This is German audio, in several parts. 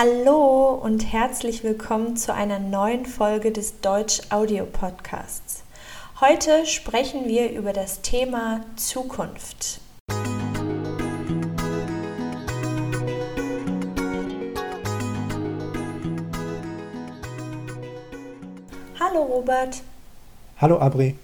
Hallo und herzlich willkommen zu einer neuen Folge des Deutsch Audio Podcasts. Heute sprechen wir über das Thema Zukunft. Hallo Robert. Hallo Abri.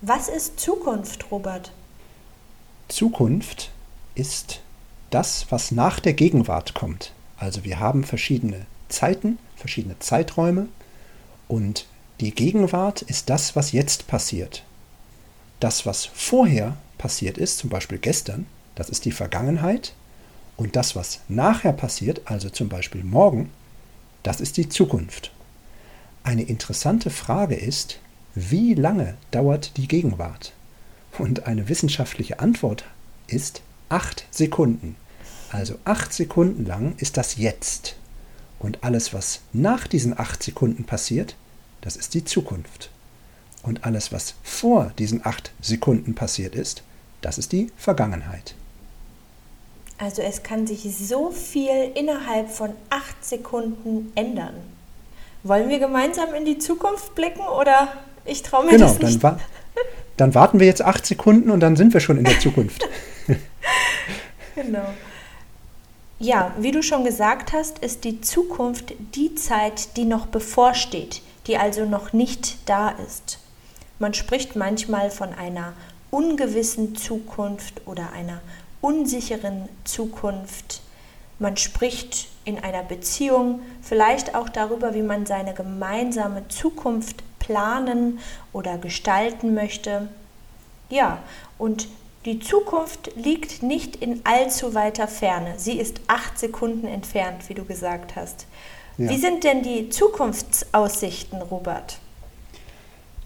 Was ist Zukunft, Robert? Zukunft ist das, was nach der Gegenwart kommt. Also wir haben verschiedene Zeiten, verschiedene Zeiträume und die Gegenwart ist das, was jetzt passiert. Das, was vorher passiert ist, zum Beispiel gestern, das ist die Vergangenheit und das, was nachher passiert, also zum Beispiel morgen, das ist die Zukunft. Eine interessante Frage ist, wie lange dauert die Gegenwart? Und eine wissenschaftliche Antwort ist acht Sekunden. Also acht Sekunden lang ist das Jetzt. Und alles, was nach diesen acht Sekunden passiert, das ist die Zukunft. Und alles, was vor diesen acht Sekunden passiert ist, das ist die Vergangenheit. Also es kann sich so viel innerhalb von acht Sekunden ändern. Wollen wir gemeinsam in die Zukunft blicken oder ich traue mir genau, das nicht? Dann, wa dann warten wir jetzt acht Sekunden und dann sind wir schon in der Zukunft. genau. Ja, wie du schon gesagt hast, ist die Zukunft die Zeit, die noch bevorsteht, die also noch nicht da ist. Man spricht manchmal von einer ungewissen Zukunft oder einer unsicheren Zukunft. Man spricht in einer Beziehung vielleicht auch darüber, wie man seine gemeinsame Zukunft planen oder gestalten möchte. Ja, und die Zukunft liegt nicht in allzu weiter Ferne. Sie ist acht Sekunden entfernt, wie du gesagt hast. Ja. Wie sind denn die Zukunftsaussichten, Robert?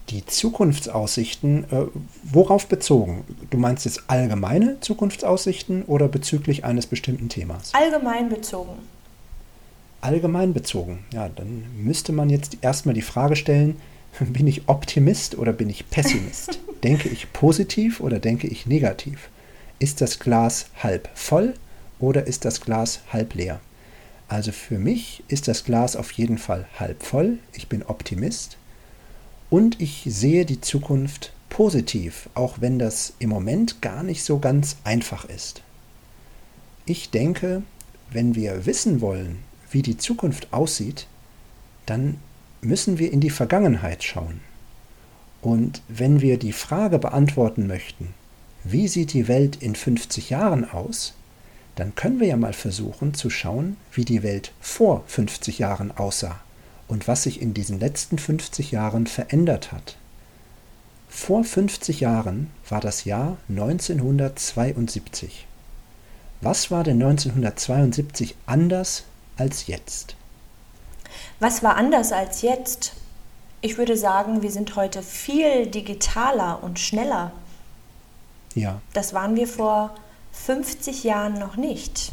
Die Zukunftsaussichten, äh, worauf bezogen? Du meinst jetzt allgemeine Zukunftsaussichten oder bezüglich eines bestimmten Themas? Allgemein bezogen. Allgemein bezogen, ja, dann müsste man jetzt erstmal die Frage stellen, bin ich Optimist oder bin ich Pessimist? denke ich positiv oder denke ich negativ? Ist das Glas halb voll oder ist das Glas halb leer? Also für mich ist das Glas auf jeden Fall halb voll. Ich bin Optimist und ich sehe die Zukunft positiv, auch wenn das im Moment gar nicht so ganz einfach ist. Ich denke, wenn wir wissen wollen, wie die Zukunft aussieht, dann müssen wir in die Vergangenheit schauen. Und wenn wir die Frage beantworten möchten, wie sieht die Welt in 50 Jahren aus, dann können wir ja mal versuchen zu schauen, wie die Welt vor 50 Jahren aussah und was sich in diesen letzten 50 Jahren verändert hat. Vor 50 Jahren war das Jahr 1972. Was war denn 1972 anders als jetzt? Was war anders als jetzt? Ich würde sagen, wir sind heute viel digitaler und schneller. Ja. Das waren wir vor 50 Jahren noch nicht.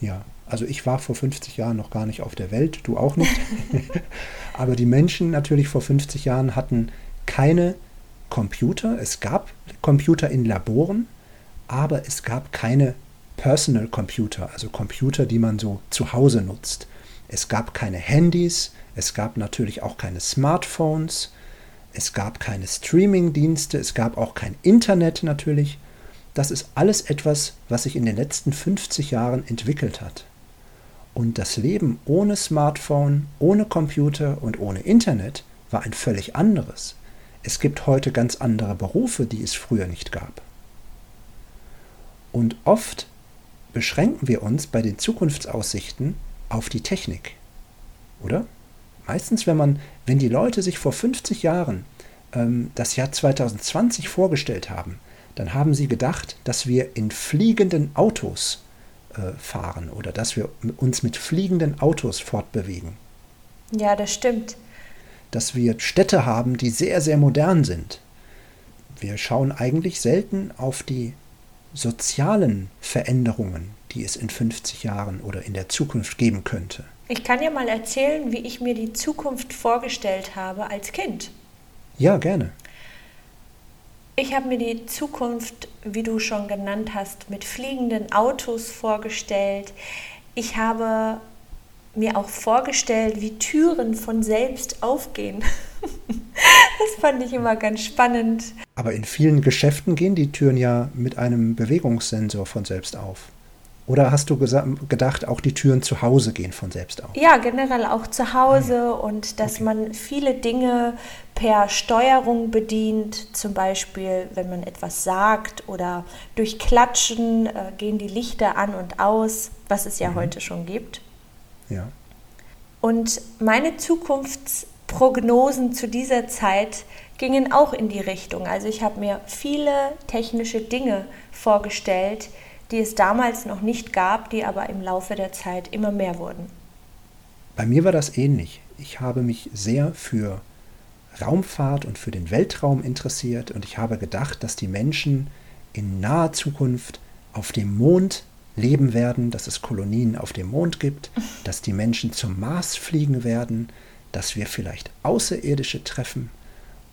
Ja, also ich war vor 50 Jahren noch gar nicht auf der Welt, du auch nicht. Aber die Menschen natürlich vor 50 Jahren hatten keine Computer. Es gab Computer in Laboren, aber es gab keine Personal Computer, also Computer, die man so zu Hause nutzt. Es gab keine Handys, es gab natürlich auch keine Smartphones, es gab keine Streaming-Dienste, es gab auch kein Internet natürlich. Das ist alles etwas, was sich in den letzten 50 Jahren entwickelt hat. Und das Leben ohne Smartphone, ohne Computer und ohne Internet war ein völlig anderes. Es gibt heute ganz andere Berufe, die es früher nicht gab. Und oft beschränken wir uns bei den Zukunftsaussichten auf die Technik. Oder? Meistens, wenn man, wenn die Leute sich vor 50 Jahren ähm, das Jahr 2020 vorgestellt haben, dann haben sie gedacht, dass wir in fliegenden Autos äh, fahren oder dass wir uns mit fliegenden Autos fortbewegen. Ja, das stimmt. Dass wir Städte haben, die sehr, sehr modern sind. Wir schauen eigentlich selten auf die sozialen Veränderungen, die es in 50 Jahren oder in der Zukunft geben könnte. Ich kann ja mal erzählen, wie ich mir die Zukunft vorgestellt habe als Kind. Ja, gerne. Ich habe mir die Zukunft, wie du schon genannt hast, mit fliegenden Autos vorgestellt. ich habe mir auch vorgestellt, wie Türen von selbst aufgehen. das fand ich immer ganz spannend. Aber in vielen Geschäften gehen die Türen ja mit einem Bewegungssensor von selbst auf. Oder hast du gedacht, auch die Türen zu Hause gehen von selbst auf? Ja, generell auch zu Hause und dass okay. man viele Dinge per Steuerung bedient. Zum Beispiel, wenn man etwas sagt oder durch Klatschen äh, gehen die Lichter an und aus, was es ja mhm. heute schon gibt. Ja. Und meine Zukunftsprognosen zu dieser Zeit gingen auch in die Richtung. Also ich habe mir viele technische Dinge vorgestellt, die es damals noch nicht gab, die aber im Laufe der Zeit immer mehr wurden. Bei mir war das ähnlich. Ich habe mich sehr für Raumfahrt und für den Weltraum interessiert und ich habe gedacht, dass die Menschen in naher Zukunft auf dem Mond leben werden, dass es Kolonien auf dem Mond gibt, dass die Menschen zum Mars fliegen werden, dass wir vielleicht Außerirdische treffen.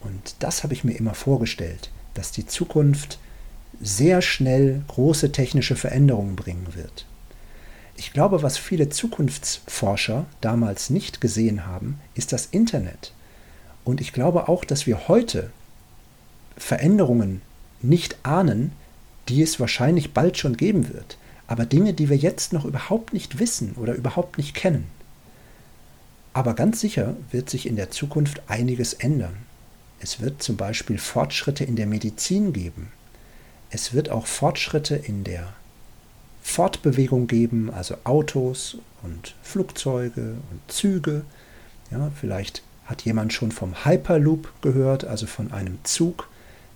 Und das habe ich mir immer vorgestellt, dass die Zukunft sehr schnell große technische Veränderungen bringen wird. Ich glaube, was viele Zukunftsforscher damals nicht gesehen haben, ist das Internet. Und ich glaube auch, dass wir heute Veränderungen nicht ahnen, die es wahrscheinlich bald schon geben wird, aber Dinge, die wir jetzt noch überhaupt nicht wissen oder überhaupt nicht kennen. Aber ganz sicher wird sich in der Zukunft einiges ändern. Es wird zum Beispiel Fortschritte in der Medizin geben es wird auch Fortschritte in der Fortbewegung geben, also Autos und Flugzeuge und Züge. Ja, vielleicht hat jemand schon vom Hyperloop gehört, also von einem Zug,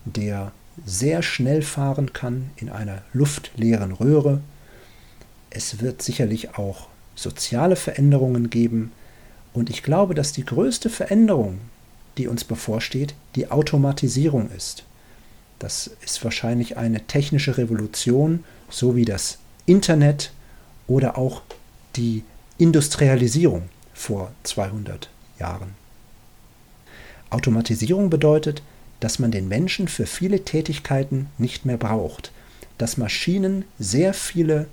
der sehr schnell fahren kann in einer luftleeren Röhre. Es wird sicherlich auch soziale Veränderungen geben. Und ich glaube, dass die größte Veränderung, die uns bevorsteht, die Automatisierung ist. Das ist wahrscheinlich eine technische Revolution, so wie das Internet oder auch die Industrialisierung vor 200 Jahren. Automatisierung bedeutet, dass man den Menschen für viele Tätigkeiten nicht mehr braucht, dass Maschinen sehr viele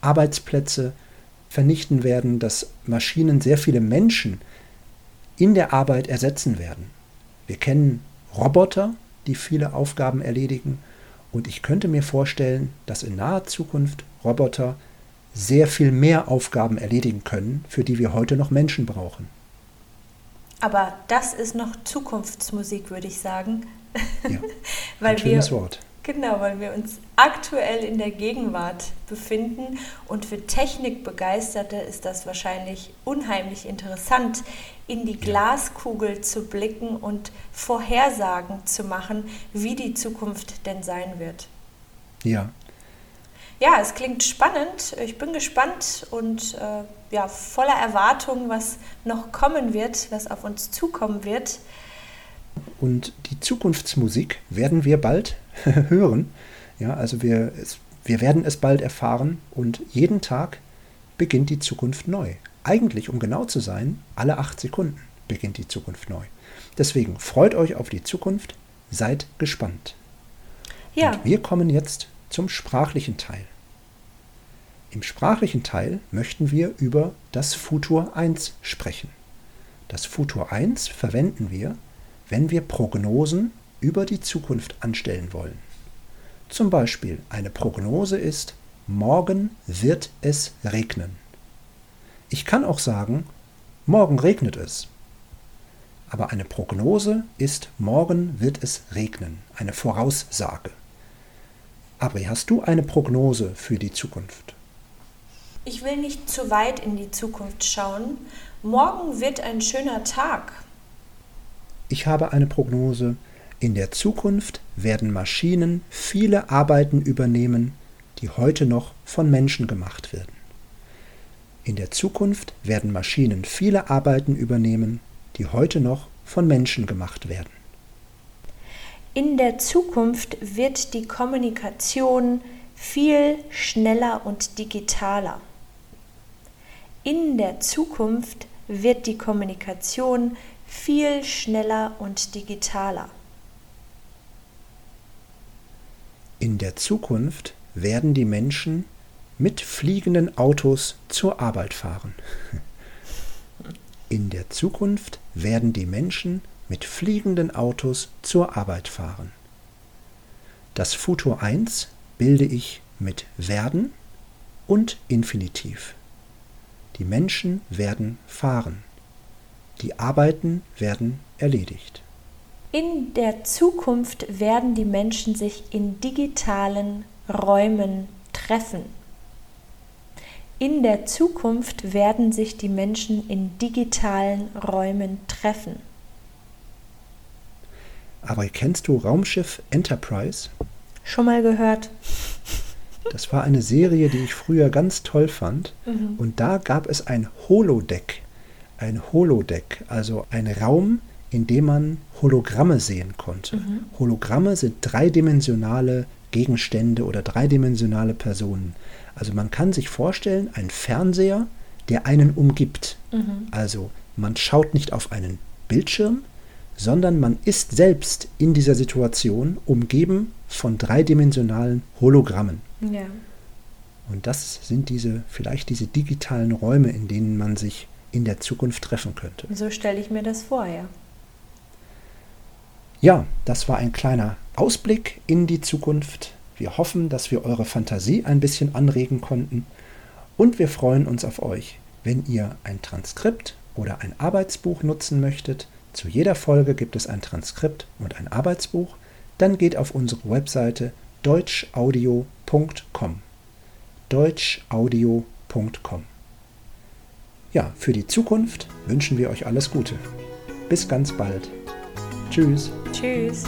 Arbeitsplätze vernichten werden, dass Maschinen sehr viele Menschen in der Arbeit ersetzen werden. Wir kennen Roboter, die viele Aufgaben erledigen. Und ich könnte mir vorstellen, dass in naher Zukunft Roboter sehr viel mehr Aufgaben erledigen können, für die wir heute noch Menschen brauchen. Aber das ist noch Zukunftsmusik, würde ich sagen. Ja, Weil ein schönes wir, Wort. Genau, weil wir uns aktuell in der Gegenwart befinden und für Technikbegeisterte ist das wahrscheinlich unheimlich interessant, in die Glaskugel zu blicken und Vorhersagen zu machen, wie die Zukunft denn sein wird. Ja. Ja, es klingt spannend. Ich bin gespannt und äh, ja, voller Erwartung, was noch kommen wird, was auf uns zukommen wird. Und die Zukunftsmusik werden wir bald hören. Ja, also wir, es, wir werden es bald erfahren und jeden Tag beginnt die Zukunft neu. Eigentlich, um genau zu sein, alle acht Sekunden beginnt die Zukunft neu. Deswegen freut euch auf die Zukunft, seid gespannt. Ja. Und wir kommen jetzt zum sprachlichen Teil. Im sprachlichen Teil möchten wir über das Futur 1 sprechen. Das Futur 1 verwenden wir, wenn wir Prognosen über die Zukunft anstellen wollen. Zum Beispiel eine Prognose ist, morgen wird es regnen. Ich kann auch sagen, morgen regnet es. Aber eine Prognose ist, morgen wird es regnen, eine Voraussage. Abri, hast du eine Prognose für die Zukunft? Ich will nicht zu weit in die Zukunft schauen. Morgen wird ein schöner Tag. Ich habe eine Prognose. In der Zukunft werden Maschinen viele Arbeiten übernehmen, die heute noch von Menschen gemacht werden. In der Zukunft werden Maschinen viele Arbeiten übernehmen, die heute noch von Menschen gemacht werden. In der Zukunft wird die Kommunikation viel schneller und digitaler. In der Zukunft wird die Kommunikation viel schneller und digitaler. In der Zukunft werden die Menschen mit fliegenden Autos zur Arbeit fahren. In der Zukunft werden die Menschen mit fliegenden Autos zur Arbeit fahren. Das Futur 1 bilde ich mit werden und Infinitiv. Die Menschen werden fahren. Die Arbeiten werden erledigt. In der Zukunft werden die Menschen sich in digitalen Räumen treffen. In der Zukunft werden sich die Menschen in digitalen Räumen treffen. Aber kennst du Raumschiff Enterprise? Schon mal gehört. Das war eine Serie, die ich früher ganz toll fand. Mhm. Und da gab es ein Holodeck. Ein Holodeck, also ein Raum, in dem man Hologramme sehen konnte. Mhm. Hologramme sind dreidimensionale Gegenstände oder dreidimensionale Personen. Also man kann sich vorstellen, ein Fernseher, der einen umgibt. Mhm. Also man schaut nicht auf einen Bildschirm, sondern man ist selbst in dieser Situation umgeben von dreidimensionalen Hologrammen. Ja. Und das sind diese, vielleicht diese digitalen Räume, in denen man sich in der Zukunft treffen könnte. So stelle ich mir das vor, ja. Ja, das war ein kleiner Ausblick in die Zukunft. Wir hoffen, dass wir eure Fantasie ein bisschen anregen konnten und wir freuen uns auf euch. Wenn ihr ein Transkript oder ein Arbeitsbuch nutzen möchtet, zu jeder Folge gibt es ein Transkript und ein Arbeitsbuch, dann geht auf unsere Webseite deutschaudio.com. deutschaudio.com. Ja, für die Zukunft wünschen wir euch alles Gute. Bis ganz bald. Tschüss. Tschüss.